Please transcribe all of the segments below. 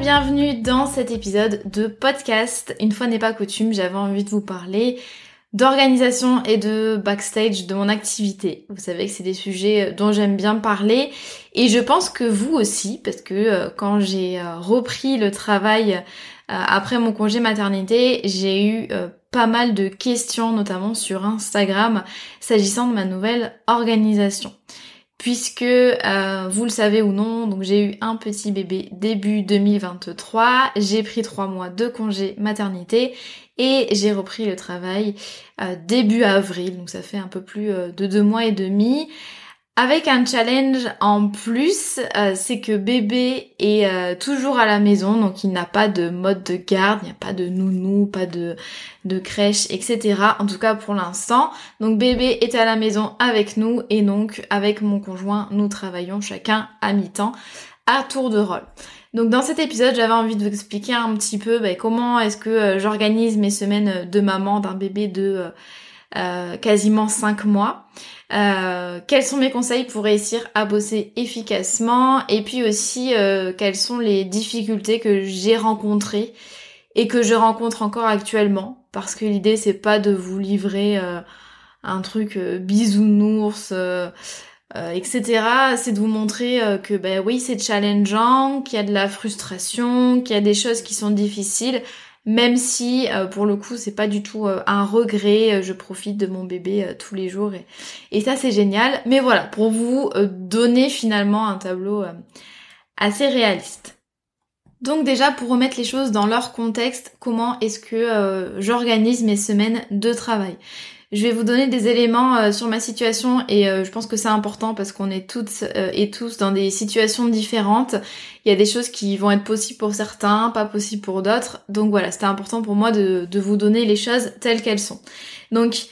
bienvenue dans cet épisode de podcast. Une fois n'est pas coutume, j'avais envie de vous parler d'organisation et de backstage de mon activité. Vous savez que c'est des sujets dont j'aime bien parler et je pense que vous aussi parce que euh, quand j'ai euh, repris le travail euh, après mon congé maternité, j'ai eu pas mal de questions notamment sur Instagram s'agissant de ma nouvelle organisation puisque vous le savez ou non, donc j'ai eu un petit bébé début 2023, j'ai pris trois mois de congé maternité et j'ai repris le travail euh, début avril, donc ça fait un peu plus euh, de deux mois et demi. Avec un challenge en plus, euh, c'est que bébé est toujours à la maison, donc il n'a pas de mode de garde, il n'y a pas de nounou, pas de, de crèche, etc. En tout cas pour l'instant. Donc bébé est à la maison avec nous et donc avec mon conjoint, nous travaillons chacun à mi-temps à tour de rôle. Donc dans cet épisode, j'avais envie de vous expliquer un petit peu bah, comment est-ce que euh, j'organise mes semaines de maman d'un bébé de euh, euh, quasiment 5 mois. quels sont mes conseils pour réussir à bosser efficacement et puis aussi quelles sont les difficultés que j'ai rencontrées et que je rencontre encore actuellement? Parce que l'idée c'est pas de vous livrer un truc bisounours euh, etc. C'est de vous montrer euh, que ben oui c'est challengeant, qu'il y a de la frustration, qu'il y a des choses qui sont difficiles, même si euh, pour le coup c'est pas du tout un regret, je profite de mon bébé tous les jours et ça c'est génial. Mais voilà, pour vous donner finalement un tableau assez réaliste. Donc déjà pour remettre les choses dans leur contexte, comment est-ce que j'organise mes semaines de travail? Je vais vous donner des éléments euh, sur ma situation et euh, je pense que c'est important parce qu'on est toutes euh, et tous dans des situations différentes. Il y a des choses qui vont être possibles pour certains, pas possibles pour d'autres. Donc voilà, c'était important pour moi de, de, vous donner les choses telles qu'elles sont. Donc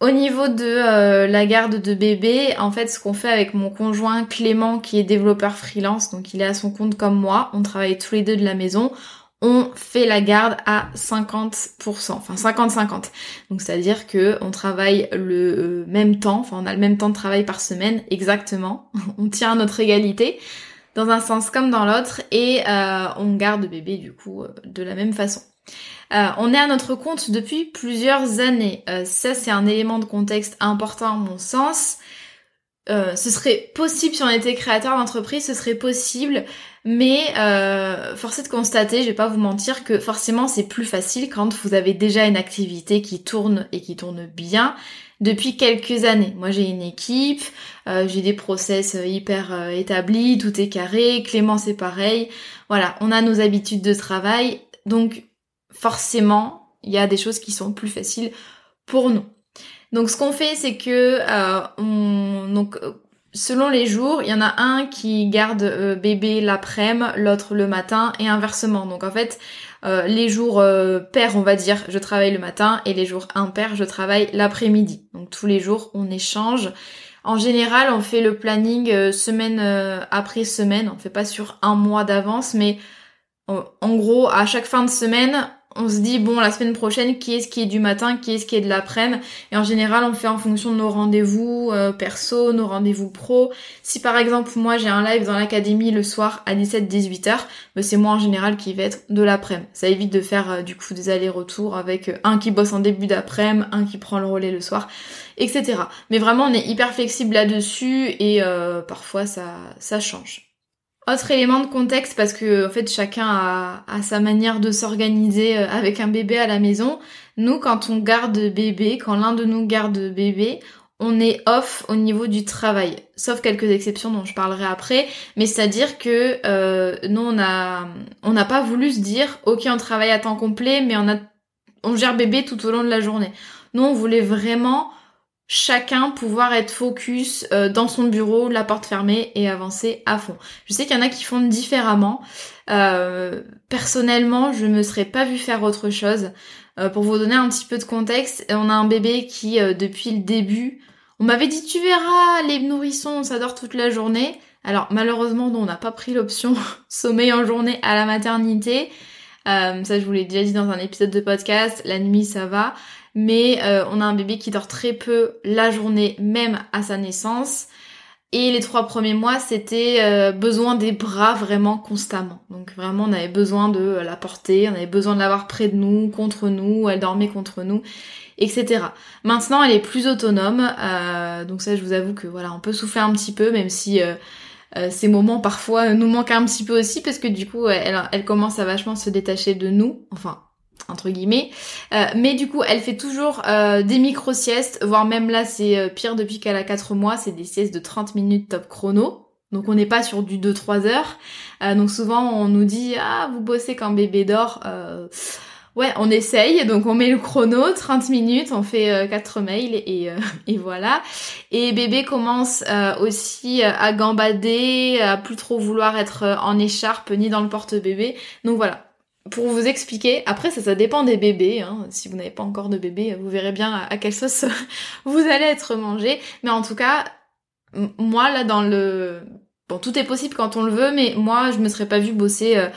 au niveau de la garde de bébé, en fait, ce qu'on fait avec mon conjoint Clément, qui est développeur freelance, donc il est à son compte comme moi, on travaille tous les deux de la maison on fait la garde à 50%, enfin 50-50. Donc c'est-à-dire que on travaille le euh, même temps, enfin on a le même temps de travail par semaine exactement. on tient notre égalité dans un sens comme dans l'autre et euh, on garde bébé du coup euh, de la même façon. on est à notre compte depuis plusieurs années. ça c'est un élément de contexte important à mon sens. Ce serait possible si on était créateur d'entreprise, ce serait possible mais euh, force est de constater, je vais pas vous mentir, que forcément c'est plus facile quand vous avez déjà une activité qui tourne et qui tourne bien depuis quelques années. Moi j'ai une équipe, euh, j'ai des process euh, hyper euh, établis, tout est carré, Clément c'est pareil. Voilà, on a nos habitudes de travail, donc forcément il y a des choses qui sont plus faciles pour nous. Donc ce qu'on fait c'est que on donc selon les jours, il y en a un qui garde euh, bébé l'après-midi, l'autre le matin et inversement. Donc en fait, euh, les jours euh, pairs, on va dire, je travaille le matin et les jours impairs, je travaille l'après-midi. Donc tous les jours, on échange. En général, on fait le planning semaine après semaine. On fait pas sur un mois d'avance, mais en gros, à chaque fin de semaine, on se dit bon la semaine prochaine qui est-ce qui est du matin, qui est-ce qui est de l'après-midi? Et en général on fait en fonction de nos rendez-vous euh, perso, nos rendez-vous pro. Si par exemple moi j'ai un live dans l'académie le soir à 17-18 heures, ben, c'est moi en général qui vais être de l'après-midi. Ça évite de faire euh, du coup des allers-retours avec euh, un qui bosse en début d'après-midi, un qui prend le relais le soir, etc. Mais vraiment on est hyper flexible là-dessus et parfois ça ça change. Autre élément de contexte parce que en fait chacun a, sa manière de s'organiser euh, avec un bébé à la maison. Nous quand on garde bébé, quand l'un de nous garde bébé, on est off au niveau du travail, sauf quelques exceptions dont je parlerai après, mais c'est-à-dire que euh, nous on a on n'a pas voulu se dire ok on travaille à temps complet mais on a on gère bébé tout au long de la journée. Nous on voulait vraiment chacun pouvoir être focus euh, dans son bureau, la porte fermée et avancer à fond. Je sais qu'il y en a qui font différemment. Euh, personnellement, je me serais pas vu faire autre chose. Euh, pour vous donner un petit peu de contexte, on a un bébé qui, depuis le début, on m'avait dit tu verras, les nourrissons, ça dort toute la journée. Alors malheureusement, on n'a pas pris l'option sommeil en journée à la maternité. ça, je vous l'ai déjà dit dans un épisode de podcast. La nuit, ça va mais euh, on a un bébé qui dort très peu la journée, même à sa naissance. Et les trois premiers mois, c'était euh, besoin des bras vraiment constamment. Donc vraiment, on avait besoin de la porter, on avait besoin de l'avoir près de nous, contre nous, elle dormait contre nous, etc. Maintenant, elle est plus autonome, euh, donc ça, je vous avoue que voilà, on peut souffler un petit peu, même si ces moments parfois nous manquent un petit peu aussi, parce que du coup, elle, elle commence à vachement se détacher de nous. Enfin, entre guillemets. Euh, mais du coup, elle fait toujours euh, des micro-siestes, voire même là, c'est euh, pire depuis qu'elle a 4 mois, c'est des siestes de 30 minutes top chrono. Donc on n'est pas sur du 2-3 heures. donc souvent on nous dit ah vous bossez quand bébé dort. ouais on essaye donc on met le chrono 30 minutes on fait 4 mails et, et voilà. Et bébé commence aussi à gambader, à plus trop vouloir être en écharpe ni dans le porte-bébé. Donc voilà pour vous expliquer, après ça, ça dépend des bébés. Hein. Si vous n'avez pas encore de bébé, vous verrez bien à, quelle sauce vous allez être mangé. Mais en tout cas, moi là dans le, bon tout est possible quand on le veut, mais moi je me serais pas vue bosser euh,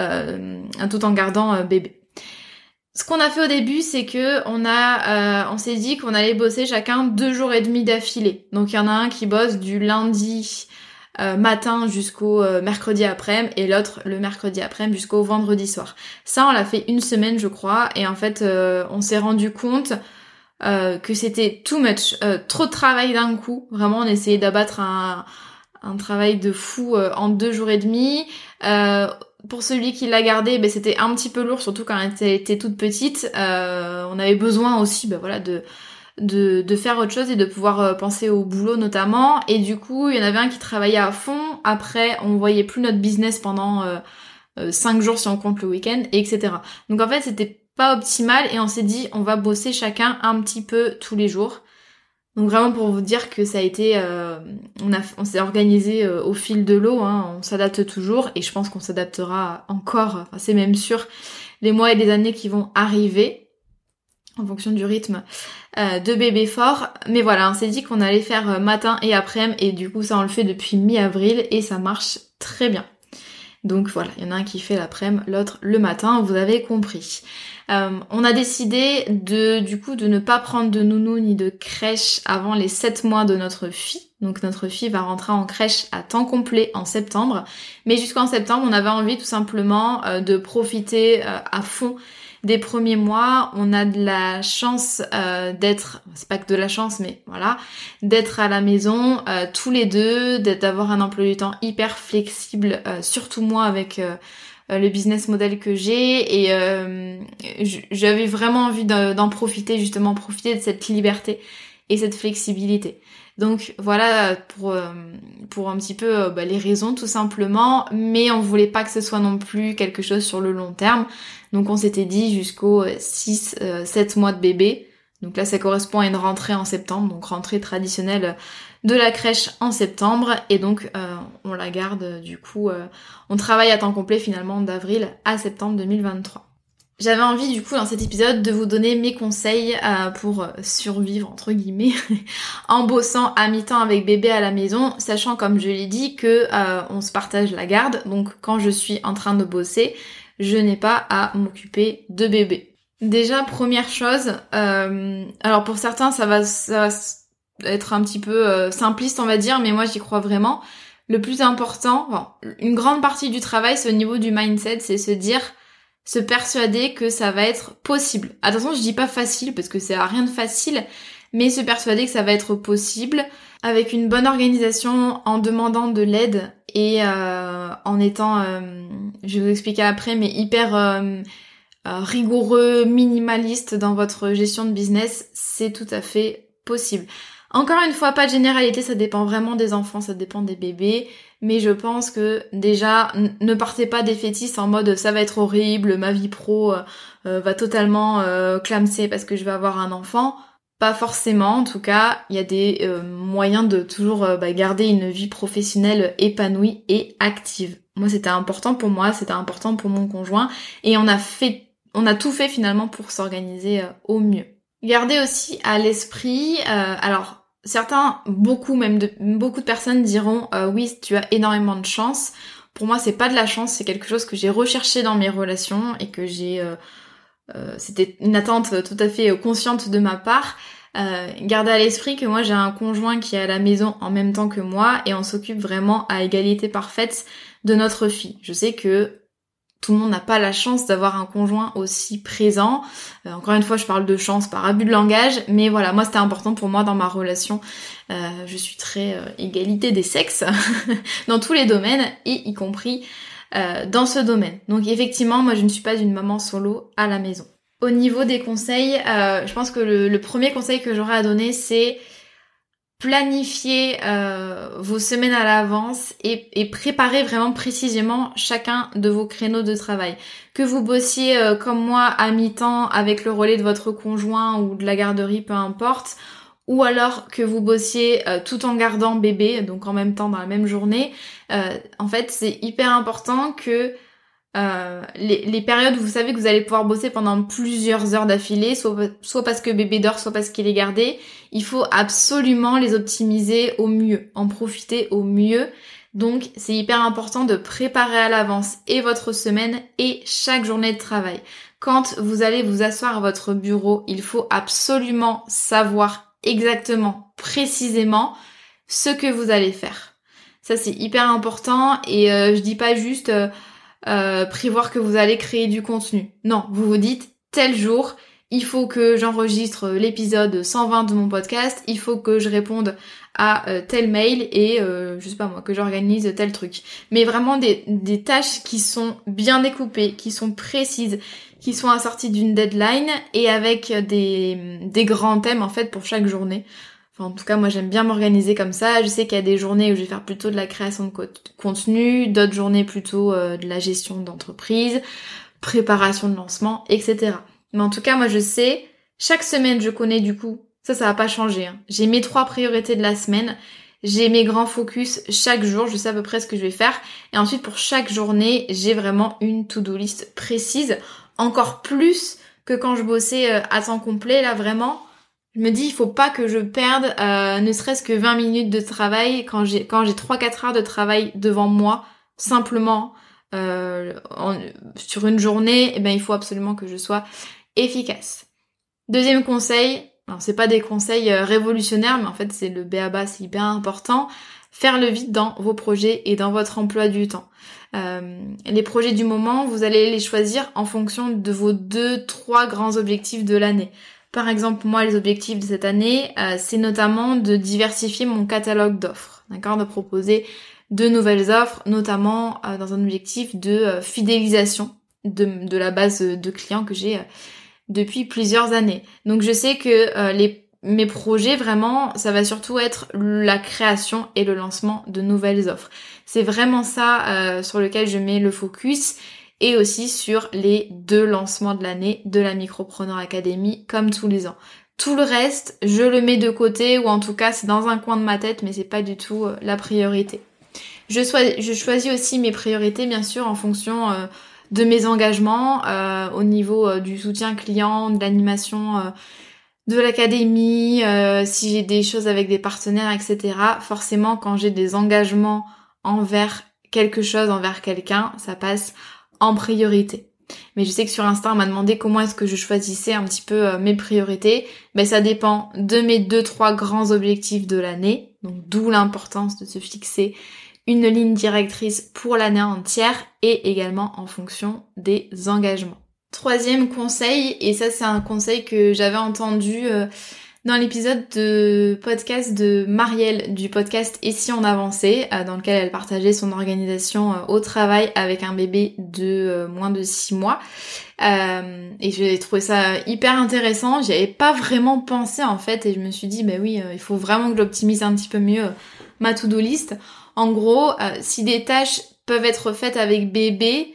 euh, tout en gardant euh, bébé. Ce qu'on a fait au début, c'est que on a, on s'est dit qu'on allait bosser chacun deux jours et demi d'affilée. Donc il y en a un qui bosse du lundi euh, matin jusqu'au euh, mercredi après-midi et l'autre le mercredi après-midi jusqu'au vendredi soir. Ça, on l'a fait une semaine, je crois, et en fait, euh, on s'est rendu compte que c'était too much, trop de travail d'un coup. Vraiment, on essayait d'abattre un, travail de fou en deux jours et demi. pour celui qui l'a gardé, ben, c'était un petit peu lourd, surtout quand elle était, était toute petite. on avait besoin aussi, ben, voilà, de de, de, faire autre chose et de pouvoir euh, penser au boulot notamment. Et du coup, il y en avait un qui travaillait à fond. Après, on voyait plus notre business pendant euh, euh, cinq jours si on compte le week-end, etc. Donc en fait, c'était pas optimal et on s'est dit on va bosser chacun un petit peu tous les jours. Donc vraiment pour vous dire que ça a été, on, s'est organisé au fil de l'eau, hein, on s'adapte toujours et je pense qu'on s'adaptera encore, c'est même sûr, les mois et les années qui vont arriver en fonction du rythme euh, de bébé fort. Mais voilà, on s'est dit qu'on allait faire euh, matin et après-midi et du coup ça on le fait depuis mi-avril et ça marche très bien. Donc voilà, il y en a un qui fait l'après-midi, l'autre le matin, vous avez compris. Euh, on a décidé de du coup de ne pas prendre de nounou ni de crèche avant les 7 mois de notre fille. Donc notre fille va rentrer en crèche à temps complet en septembre. Mais jusqu'en septembre, on avait envie tout simplement de profiter à fond des premiers mois, on a de la chance euh, d'être, c'est pas que de la chance, mais voilà, d'être à la maison euh, tous les deux, d'avoir un emploi du temps hyper flexible, euh, surtout moi avec le business model que j'ai. Et j'avais vraiment envie d'en profiter justement profiter de cette liberté et cette flexibilité. Donc voilà pour pour un petit peu bah, les raisons tout simplement, mais on voulait pas que ce soit non plus quelque chose sur le long terme. Donc on s'était dit jusqu'au 6 7 mois de bébé. Donc là ça correspond à une rentrée en septembre, donc rentrée traditionnelle de la crèche en septembre et donc euh, on la garde du coup euh, on travaille à temps complet finalement d'avril à septembre 2023. J'avais envie du coup dans cet épisode de vous donner mes conseils euh, pour survivre entre guillemets en bossant à mi-temps avec bébé à la maison, sachant comme je l'ai dit que on se partage la garde. Donc quand je suis en train de bosser, je n'ai pas à m'occuper de bébé. Déjà, première chose, euh, alors pour certains ça va, être un petit peu euh, simpliste on va dire, mais moi j'y crois vraiment. Le plus important, une grande partie du travail c'est au niveau du mindset, c'est se dire, se persuader que ça va être possible. Attention, je dis pas facile parce que c'est rien de facile, mais se persuader que ça va être possible avec une bonne organisation, en demandant de l'aide et euh, en étant, euh, je vais vous expliquer après, mais hyper euh, rigoureux, minimaliste dans votre gestion de business, c'est tout à fait possible. Encore une fois, pas de généralité, ça dépend vraiment des enfants, ça dépend des bébés, mais je pense que déjà, ne partez pas défaitiste en mode ça va être horrible, ma vie pro va totalement clamser parce que je vais avoir un enfant pas forcément, en tout cas, il y a des euh, moyens de toujours euh, bah, garder une vie professionnelle épanouie et active. Moi, c'était important pour moi, c'était important pour mon conjoint, et on a fait, on a tout fait finalement pour s'organiser euh, au mieux. Gardez aussi à l'esprit, alors certains, beaucoup même, de, beaucoup de personnes diront oui, tu as énormément de chance. Pour moi, c'est pas de la chance, c'est quelque chose que j'ai recherché dans mes relations et que j'ai euh, c'était une attente tout à fait consciente de ma part. Euh, gardez à l'esprit que moi j'ai un conjoint qui est à la maison en même temps que moi et on s'occupe vraiment à égalité parfaite de notre fille. Je sais que tout le monde n'a pas la chance d'avoir un conjoint aussi présent. Euh, encore une fois, je parle de chance par abus de langage, mais voilà, moi c'était important pour moi dans ma relation. je suis très égalité des sexes dans tous les domaines et y compris euh, dans ce domaine. Donc effectivement, moi je ne suis pas une maman solo à la maison. Au niveau des conseils, euh, je pense que le, premier conseil que j'aurais à donner, c'est planifier euh, vos semaines à l'avance et, et, préparer vraiment précisément chacun de vos créneaux de travail. Que vous bossiez comme moi à mi-temps avec le relais de votre conjoint ou de la garderie, peu importe, ou alors que vous bossiez euh, tout en gardant bébé, donc en même temps dans la même journée, euh, en fait c'est hyper important que euh, les, périodes où vous savez que vous allez pouvoir bosser pendant plusieurs heures d'affilée, soit, parce que bébé dort, soit parce qu'il est gardé, il faut absolument les optimiser au mieux, en profiter au mieux. Donc c'est hyper important de préparer à l'avance et votre semaine et chaque journée de travail. Quand vous allez vous asseoir à votre bureau, il faut absolument savoir exactement, précisément ce que vous allez faire. Ça c'est hyper important et euh, je dis pas juste euh, euh, prévoir que vous allez créer du contenu. Non, vous vous dites tel jour, il faut que j'enregistre l'épisode 120 de mon podcast, il faut que je réponde à tel mail et je sais pas moi que j'organise tel truc. Mais vraiment des, des tâches qui sont bien découpées, qui sont précises, qui sont assortis d'une deadline et avec des, des grands thèmes en fait pour chaque journée. En tout cas, moi j'aime bien m'organiser comme ça. Je sais qu'il y a des journées où je vais faire plutôt de la création de contenu, d'autres journées plutôt euh, de la gestion d'entreprise, préparation de lancement, etc. Mais en tout cas, moi je sais, chaque semaine je connais du coup, ça ça va pas changer. Hein. J'ai mes trois priorités de la semaine. J'ai mes grands focus chaque jour, je sais à peu près ce que je vais faire. Et ensuite, pour chaque journée, j'ai vraiment une to-do list précise encore plus que quand je bossais euh, à temps complet, là vraiment, je me dis il faut pas que je perde euh, ne serait-ce que 20 minutes de travail quand j'ai quand j'ai 3 4 heures de travail devant moi simplement euh, sur une journée, eh ben il faut absolument que je sois efficace. Deuxième conseil, alors c'est pas des conseils révolutionnaires mais en fait c'est le BABA, c'est hyper important, faire le vide dans vos projets et dans votre emploi du temps. Euh, les projets du moment, vous allez les choisir en fonction de vos deux, trois grands objectifs de l'année. Par exemple, moi, les objectifs de cette année, euh, c'est notamment de diversifier mon catalogue d'offres, d'accord, de proposer de nouvelles offres, notamment euh, dans un objectif de fidélisation de, de, la base de clients que j'ai depuis plusieurs années. Donc je sais que les mes projets vraiment, ça va surtout être la création et le lancement de nouvelles offres. C'est vraiment ça euh, sur lequel je mets le focus et aussi sur les deux lancements de l'année de la Micropreneur Academy comme tous les ans. Tout le reste, je le mets de côté ou en tout cas c'est dans un coin de ma tête mais c'est pas du tout euh, la priorité. Je, choisis aussi mes priorités bien sûr en fonction euh, de mes engagements au niveau du soutien client, de l'animation de l'académie, euh, si j'ai des choses avec des partenaires, etc. Forcément, quand j'ai des engagements envers quelque chose, envers quelqu'un, ça passe en priorité. Mais je sais que sur Insta, on m'a demandé comment est-ce que je choisissais un petit peu euh, mes priorités. Ben, ça dépend de mes deux, trois grands objectifs de l'année. Donc, d'où l'importance de se fixer une ligne directrice pour l'année entière et également en fonction des engagements. Troisième conseil, et ça c'est un conseil que j'avais entendu euh, dans l'épisode de podcast de Marielle du podcast Et si on avançait, euh, dans lequel elle partageait son organisation euh, au travail avec un bébé de moins de 6 mois. et j'ai trouvé ça hyper intéressant, j'y avais pas vraiment pensé en fait et je me suis dit bah oui, il faut vraiment que j'optimise un petit peu mieux ma to-do list. En gros, si des tâches peuvent être faites avec bébé,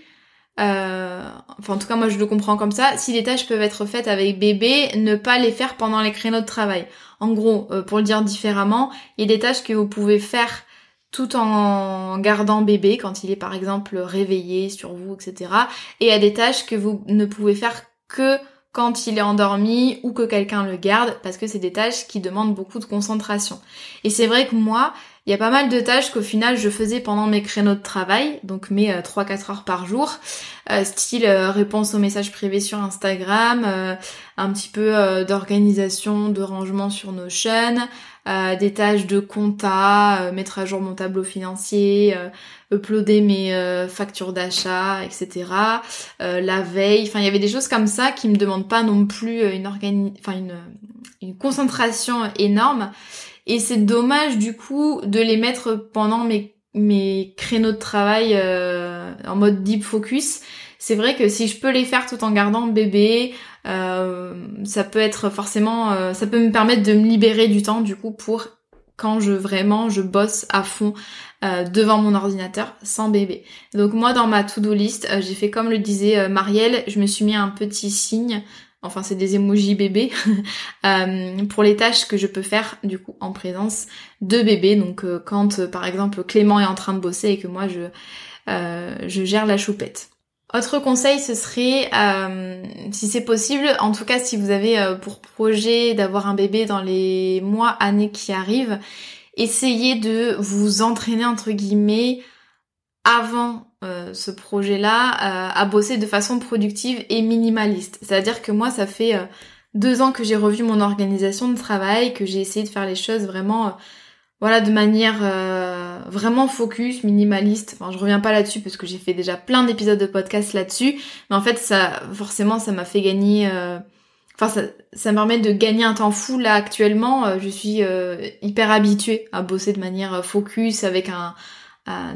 euh, enfin en tout cas moi je le comprends comme ça, si les tâches peuvent être faites avec bébé, ne pas les faire pendant les créneaux de travail. En gros, euh, pour le dire différemment, il y a des tâches que vous pouvez faire tout en gardant bébé quand il est par exemple réveillé sur vous, etc. Et il y a des tâches que vous ne pouvez faire que quand il est endormi ou que quelqu'un le garde parce que c'est des tâches qui demandent beaucoup de concentration. Et c'est vrai que moi, il y a pas mal de tâches qu'au final je faisais pendant mes créneaux de travail, donc mes 3-4 euh, heures par jour, euh, style euh, réponse aux messages privés sur Instagram, un petit peu d'organisation, de rangement sur nos chaînes, des tâches de compta, mettre à jour mon tableau financier, uploader mes factures d'achat, etc. la veille, enfin il y avait des choses comme ça qui me demandent pas non plus une organi enfin une, une concentration énorme et c'est dommage du coup de les mettre pendant mes, mes créneaux de travail euh, en mode deep focus. C'est vrai que si je peux les faire tout en gardant bébé, euh, ça peut être forcément, euh, ça peut me permettre de me libérer du temps du coup pour quand je vraiment je bosse à fond devant mon ordinateur sans bébé. Donc moi dans ma to-do list, j'ai fait comme le disait Marielle, je me suis mis un petit signe enfin c'est des emojis bébés, euh, pour les tâches que je peux faire du coup en présence de bébé. Donc euh, quand euh, par exemple Clément est en train de bosser et que moi je, je gère la choupette. Autre conseil, ce serait, si c'est possible, en tout cas si vous avez pour projet d'avoir un bébé dans les mois, années qui arrivent, essayez de vous entraîner entre guillemets avant euh, ce projet-là euh, à bosser de façon productive et minimaliste. C'est-à-dire que moi, ça fait euh, deux ans que j'ai revu mon organisation de travail, que j'ai essayé de faire les choses vraiment, voilà, de manière vraiment focus, minimaliste. Enfin, je reviens pas là-dessus parce que j'ai fait déjà plein d'épisodes de podcast là-dessus, mais en fait, ça, forcément, ça m'a fait gagner. Enfin, ça, ça me permet de gagner un temps fou là actuellement. je suis hyper habituée à bosser de manière focus avec un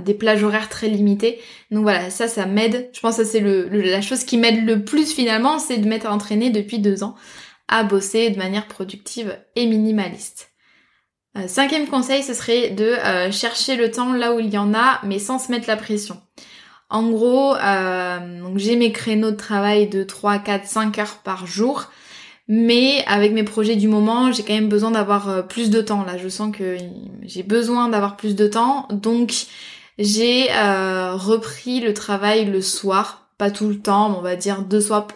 des plages horaires très limitées. Donc voilà, ça, ça m'aide. Je pense que c'est le, la chose qui m'aide le plus finalement, c'est de m'être entraînée depuis deux ans à bosser de manière productive et minimaliste. Euh, cinquième conseil, ce serait de euh, chercher le temps là où il y en a, mais sans se mettre la pression. En gros, euh, j'ai mes créneaux de travail de 3, 4, 5 heures par jour. Mais avec mes projets du moment, j'ai quand même besoin d'avoir euh, plus de temps. Là, je sens que j'ai besoin d'avoir plus de temps. Donc, j'ai euh, repris le travail le soir. Pas tout le temps, on va dire deux soirs,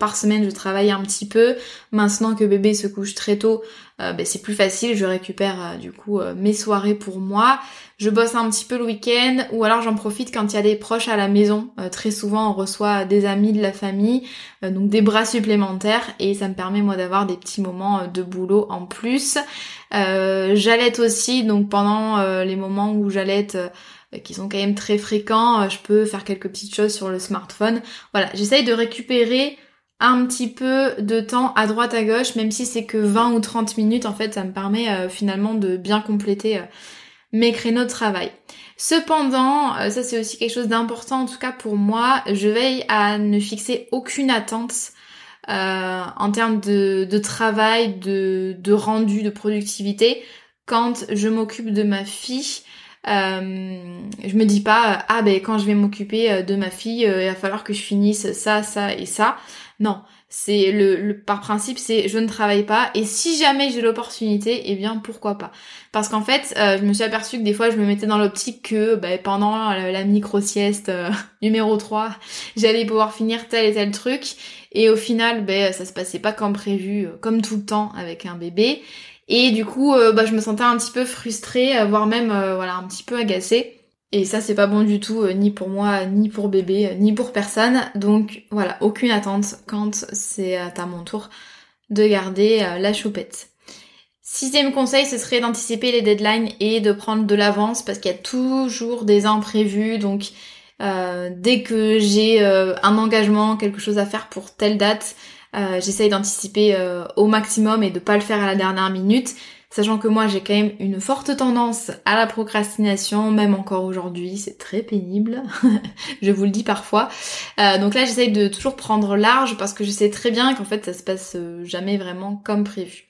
par semaine, je travaille un petit peu. Maintenant que bébé se couche très tôt, euh, ben, c'est plus facile. Je récupère du coup mes soirées pour moi je bosse un petit peu le week-end ou alors j'en profite quand il y a des proches à la maison. Euh, très souvent on reçoit des amis de la famille, euh, donc des bras supplémentaires et ça me permet moi d'avoir des petits moments euh, de boulot en plus. j'allaite aussi, donc pendant les moments où j'allaite qui sont quand même très fréquents, je peux faire quelques petites choses sur le smartphone. Voilà, j'essaye de récupérer un petit peu de temps à droite à gauche, même si c'est que 20 ou 30 minutes, en fait, ça me permet finalement de bien compléter mes créneaux de travail. Cependant, euh, ça c'est aussi quelque chose d'important en tout cas pour moi, je veille à ne fixer aucune attente euh, en termes de, de travail, de, de, rendu, de productivité quand je m'occupe de ma fille. Euh, je me dis pas ah ben quand je vais m'occuper de ma fille, il va falloir que je finisse ça, ça et ça. Non, c'est le, par principe, c'est je ne travaille pas et si jamais j'ai l'opportunité, eh bien pourquoi pas. Parce qu'en fait, euh, je me suis aperçue que des fois je me mettais dans l'optique que bah, pendant la, micro sieste euh, numéro 3, j'allais pouvoir finir tel et tel truc et au final, ben ça se passait pas comme prévu, euh, comme tout le temps avec un bébé. Et du coup, bah, je me sentais un petit peu frustrée, voire même voilà un petit peu agacée. Et ça, c'est pas bon du tout, euh, ni pour moi, ni pour bébé, euh, ni pour personne. Donc voilà, aucune attente quand c'est à mon tour de garder euh, la choupette. Sixième conseil, ce serait d'anticiper les deadlines et de prendre de l'avance parce qu'il y a toujours des imprévus. Donc dès que j'ai un engagement, quelque chose à faire pour telle date, j'essaye d'anticiper au maximum et de pas le faire à la dernière minute. Sachant que moi j'ai quand même une forte tendance à la procrastination, même encore aujourd'hui, c'est très pénible, je vous le dis parfois. Euh, donc là j'essaye de toujours prendre large parce que je sais très bien qu'en fait ça se passe euh, jamais vraiment comme prévu.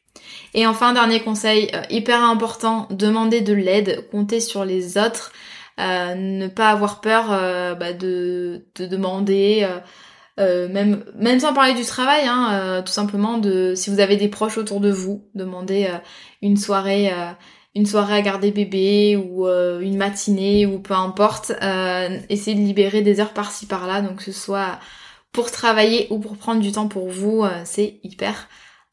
Et enfin dernier conseil euh, hyper important, demander de l'aide, compter sur les autres, ne pas avoir peur bah, de, de, demander même même sans parler du travail, hein, tout simplement de si vous avez des proches autour de vous, demandez une soirée une soirée à garder bébé ou une matinée ou peu importe, essayez de libérer des heures par-ci par-là, donc que ce soit pour travailler ou pour prendre du temps pour vous, c'est hyper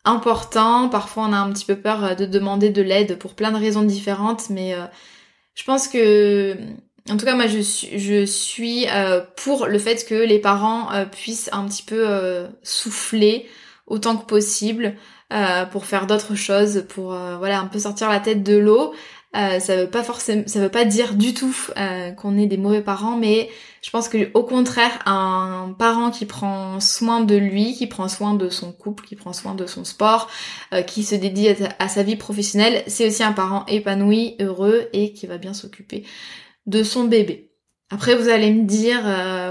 important. Parfois, on a un petit peu peur euh, de demander de l'aide pour plein de raisons différentes, mais euh, je pense que, en tout cas, moi, je suis, je suis euh, pour le fait que les parents puissent un petit peu souffler autant que possible pour faire d'autres choses, pour voilà un peu sortir la tête de l'eau. Euh, ça veut pas forcément, ça veut pas dire du tout euh, qu'on est des mauvais parents, mais je pense que au contraire, un parent qui prend soin de lui, qui prend soin de son couple, qui prend soin de son sport, euh, qui se dédie à, sa vie professionnelle, c'est aussi un parent épanoui, heureux et qui va bien s'occuper de son bébé. Après, vous allez me dire,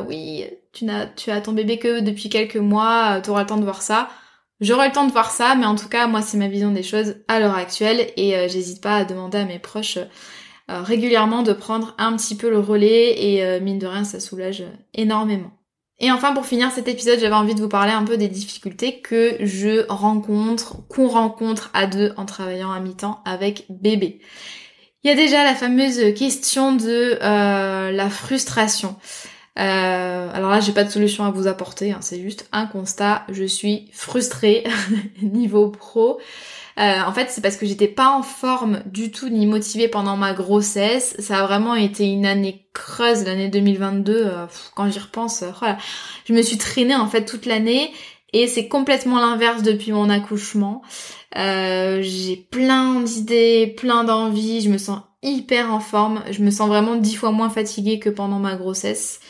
oui, tu n'as, tu as ton bébé que depuis quelques mois, tu auras le temps de voir ça. J'aurai le temps de voir ça, mais en tout cas, moi, c'est ma vision des choses à l'heure actuelle et euh, j'hésite pas à demander à mes proches euh, régulièrement de prendre un petit peu le relais et euh, mine de rien, ça soulage énormément. Et enfin, pour finir cet épisode, j'avais envie de vous parler un peu des difficultés que je rencontre, qu'on rencontre à deux en travaillant à mi-temps avec bébé. Il y a déjà la fameuse question de la frustration. Euh, alors là, j'ai pas de solution à vous apporter, hein, c'est juste un constat. Je suis frustrée niveau pro. Euh, en fait, c'est parce que j'étais pas en forme du tout ni motivée pendant ma grossesse. Ça a vraiment été une année creuse, l'année 2022. Euh, quand j'y repense, voilà. je me suis traînée en fait toute l'année. Et c'est complètement l'inverse depuis mon accouchement. j'ai plein d'idées, plein d'envies, je me sens hyper en forme, je me sens vraiment dix fois moins fatiguée que pendant ma grossesse.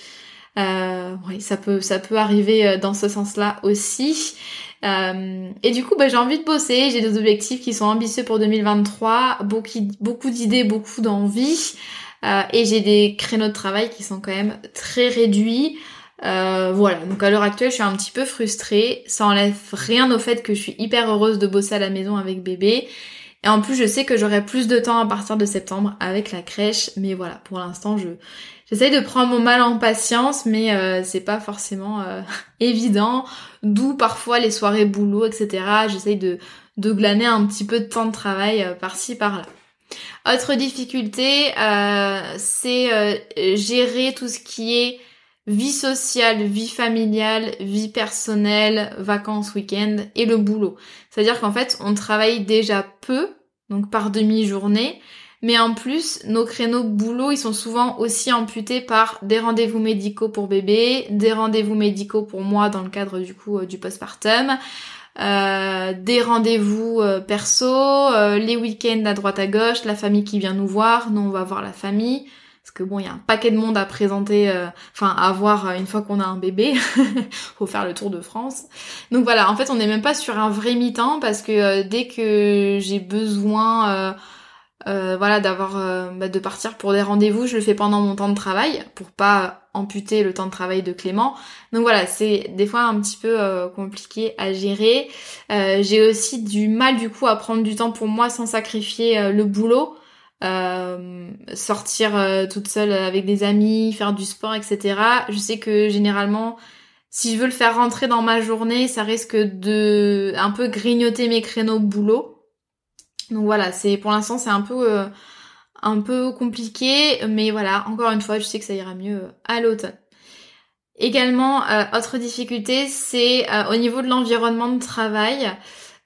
Euh, oui, ça peut, ça peut arriver euh, dans ce sens-là aussi. Euh, et du coup, bah, j'ai envie de bosser. J'ai des objectifs qui sont ambitieux pour 2023, beaucoup, beaucoup d'idées, beaucoup d'envies. Euh, et j'ai des créneaux de travail qui sont quand même très réduits. Euh, voilà, donc à l'heure actuelle, je suis un petit peu frustrée. Ça enlève rien au fait que je suis hyper heureuse de bosser à la maison avec bébé. Et en plus, je sais que j'aurai plus de temps à partir de septembre avec la crèche. Mais voilà, pour l'instant, je j'essaye de prendre mon mal en patience, mais euh, c'est pas forcément euh, évident. D'où parfois les soirées boulot, etc. J'essaye de, de glaner un petit peu de temps de travail euh, par-ci, par-là. Autre difficulté, c'est gérer tout ce qui est vie sociale, vie familiale, vie personnelle, vacances, week-end et le boulot. C'est-à-dire qu'en fait, on travaille déjà peu, donc par demi-journée, mais en plus, nos créneaux boulot, ils sont souvent aussi amputés par des rendez-vous médicaux pour bébé, des rendez-vous médicaux pour moi dans le cadre du coup euh, du postpartum, euh, des rendez-vous euh, perso, euh, les week-ends à droite à gauche, la famille qui vient nous voir, nous on va voir la famille. Parce que bon, il y a un paquet de monde à présenter, enfin à voir une fois qu'on a un bébé. Faut faire le tour de France. Donc voilà, en fait, on n'est même pas sur un vrai mi-temps parce que dès que j'ai besoin euh, voilà, d'avoir euh, bah, de partir pour des rendez-vous, je le fais pendant mon temps de travail pour pas amputer le temps de travail de Clément. Donc voilà, c'est des fois un petit peu euh, compliqué à gérer. J'ai aussi du mal du coup à prendre du temps pour moi sans sacrifier le boulot. Sortir toute seule avec des amis, faire du sport, etc. Je sais que généralement, si je veux le faire rentrer dans ma journée, ça risque de un peu grignoter mes créneaux boulot. Donc voilà, c'est pour l'instant c'est un peu euh, un peu compliqué, mais voilà, encore une fois, je sais que ça ira mieux euh, à l'automne. Également, euh, autre difficulté, c'est au niveau de l'environnement de travail,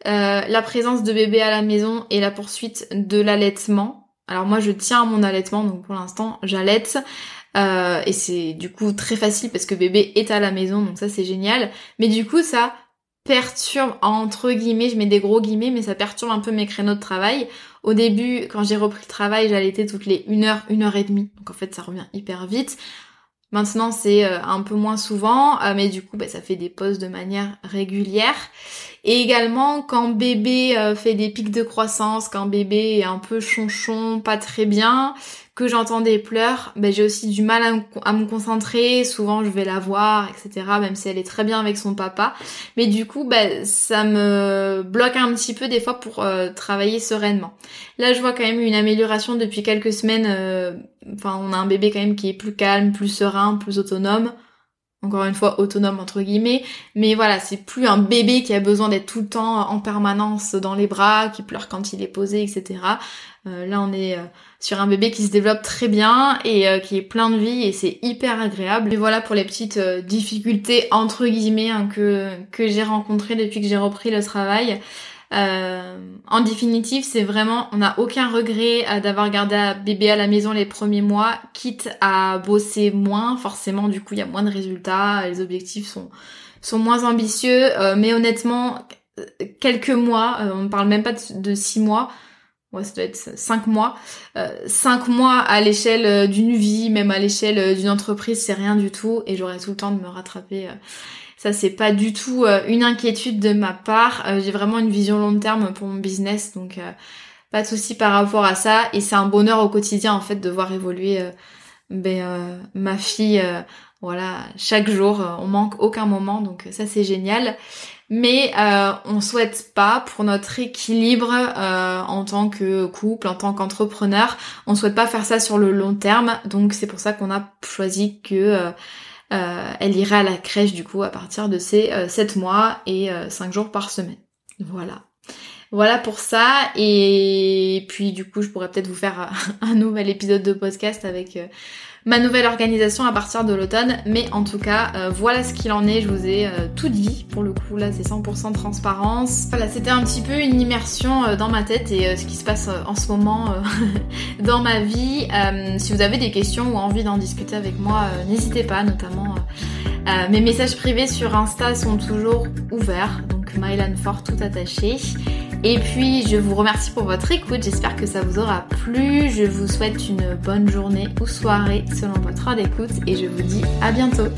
la présence de bébé à la maison et la poursuite de l'allaitement. Alors moi, je tiens à mon allaitement, donc pour l'instant, j'allaite. et c'est du coup très facile parce que bébé est à la maison, donc ça c'est génial. Mais du coup, ça perturbe, entre guillemets, je mets des gros guillemets, mais ça perturbe un peu mes créneaux de travail. Au début, quand j'ai repris le travail, j'allaitais toutes les 1 heure, 1 heure et demie. Donc en fait, ça revient hyper vite. Maintenant, c'est euh, un peu moins souvent, euh, mais du coup, bah, ça fait des pauses de manière régulière. Et également, quand bébé euh, fait des pics de croissance, quand bébé est un peu chonchon, pas très bien, que j'entends des pleurs, ben j'ai aussi du mal à me, concentrer. Souvent, je vais la voir, etc. Même si elle est très bien avec son papa. Mais du coup, ben, ça me bloque un petit peu des fois pour euh, travailler sereinement. Là, je vois quand même une amélioration depuis quelques semaines. Euh, enfin, on a un bébé quand même qui est plus calme, plus serein, plus autonome. Encore une fois autonome entre guillemets, mais voilà, c'est plus un bébé qui a besoin d'être tout le temps en permanence dans les bras, qui pleure quand il est posé, etc. Euh, là, on est euh, sur un bébé qui se développe très bien et euh, qui est plein de vie et c'est hyper agréable. Et voilà pour les petites difficultés entre guillemets hein, que j'ai rencontrées depuis que j'ai repris le travail. Euh, en définitive, c'est vraiment, on n'a aucun regret euh, d'avoir gardé un bébé à la maison les premiers mois, quitte à bosser moins. Forcément, du coup, il y a moins de résultats, les objectifs sont sont moins ambitieux, euh, mais honnêtement, quelques mois, on ne parle même pas de, six mois. Ouais, ça doit être cinq mois. cinq mois à l'échelle d'une vie, même à l'échelle d'une entreprise, c'est rien du tout. Et j'aurai tout le temps de me rattraper ça, c'est pas du tout euh, une inquiétude de ma part. Euh, j'ai vraiment une vision long terme pour mon business, donc euh, pas de souci par rapport à ça. Et c'est un bonheur au quotidien en fait de voir évoluer ben, ma fille. voilà, chaque jour, on manque aucun moment, donc ça c'est génial. Mais on souhaite pas pour notre équilibre en tant que couple, en tant qu'entrepreneur, on souhaite pas faire ça sur le long terme. Donc c'est pour ça qu'on a choisi que euh, elle irait à la crèche du coup à partir de ses 7 euh, mois et 5 euh, jours par semaine. Voilà. Voilà pour ça. Et puis du coup, je pourrais peut-être vous faire un nouvel épisode de podcast avec ma nouvelle organisation à partir de l'automne. Mais en tout cas, euh, voilà ce qu'il en est. Je vous ai euh, tout dit. Pour le coup, là, c'est 100% transparence. Voilà, c'était un petit peu une immersion euh, dans ma tête et ce qui se passe en ce moment dans ma vie. si vous avez des questions ou envie d'en discuter avec moi, n'hésitez pas, notamment. Mes messages privés sur Insta sont toujours ouverts, donc Mylan Fort tout attaché. Et puis je vous remercie pour votre écoute, j'espère que ça vous aura plu. Je vous souhaite une bonne journée ou soirée selon votre heure d'écoute et je vous dis à bientôt.